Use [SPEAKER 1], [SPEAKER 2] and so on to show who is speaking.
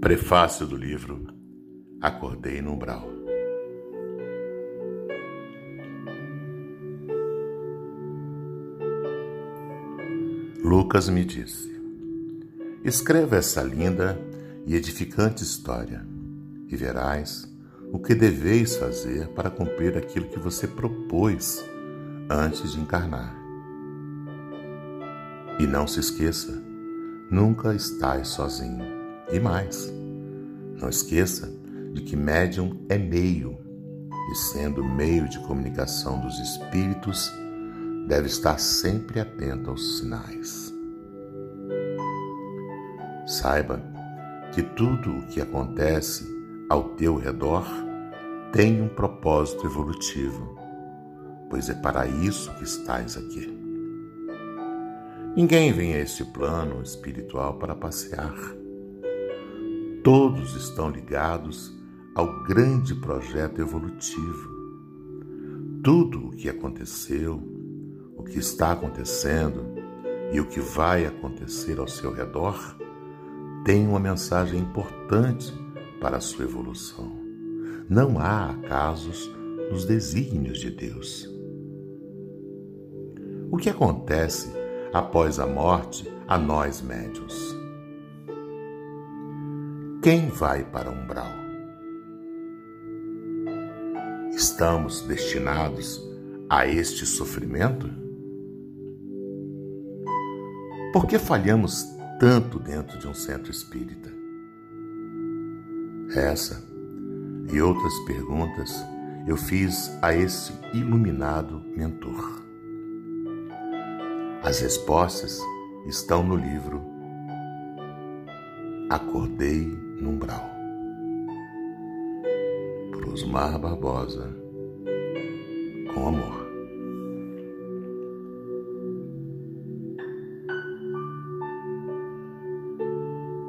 [SPEAKER 1] Prefácio do livro Acordei no Umbral. Lucas me disse: Escreva essa linda e edificante história, e verás o que deveis fazer para cumprir aquilo que você propôs antes de encarnar. E não se esqueça, nunca estás sozinho. E mais, não esqueça de que médium é meio, e sendo meio de comunicação dos espíritos, deve estar sempre atento aos sinais. Saiba que tudo o que acontece ao teu redor tem um propósito evolutivo, pois é para isso que estás aqui. Ninguém vem a este plano espiritual para passear. Todos estão ligados ao grande projeto evolutivo. Tudo o que aconteceu, o que está acontecendo e o que vai acontecer ao seu redor tem uma mensagem importante para a sua evolução. Não há acasos nos desígnios de Deus. O que acontece após a morte a nós médios? Quem vai para umbral? Estamos destinados a este sofrimento? Por que falhamos tanto dentro de um centro espírita? Essa e outras perguntas eu fiz a esse iluminado mentor. As respostas estão no livro Acordei no Umbral, por Barbosa, com amor.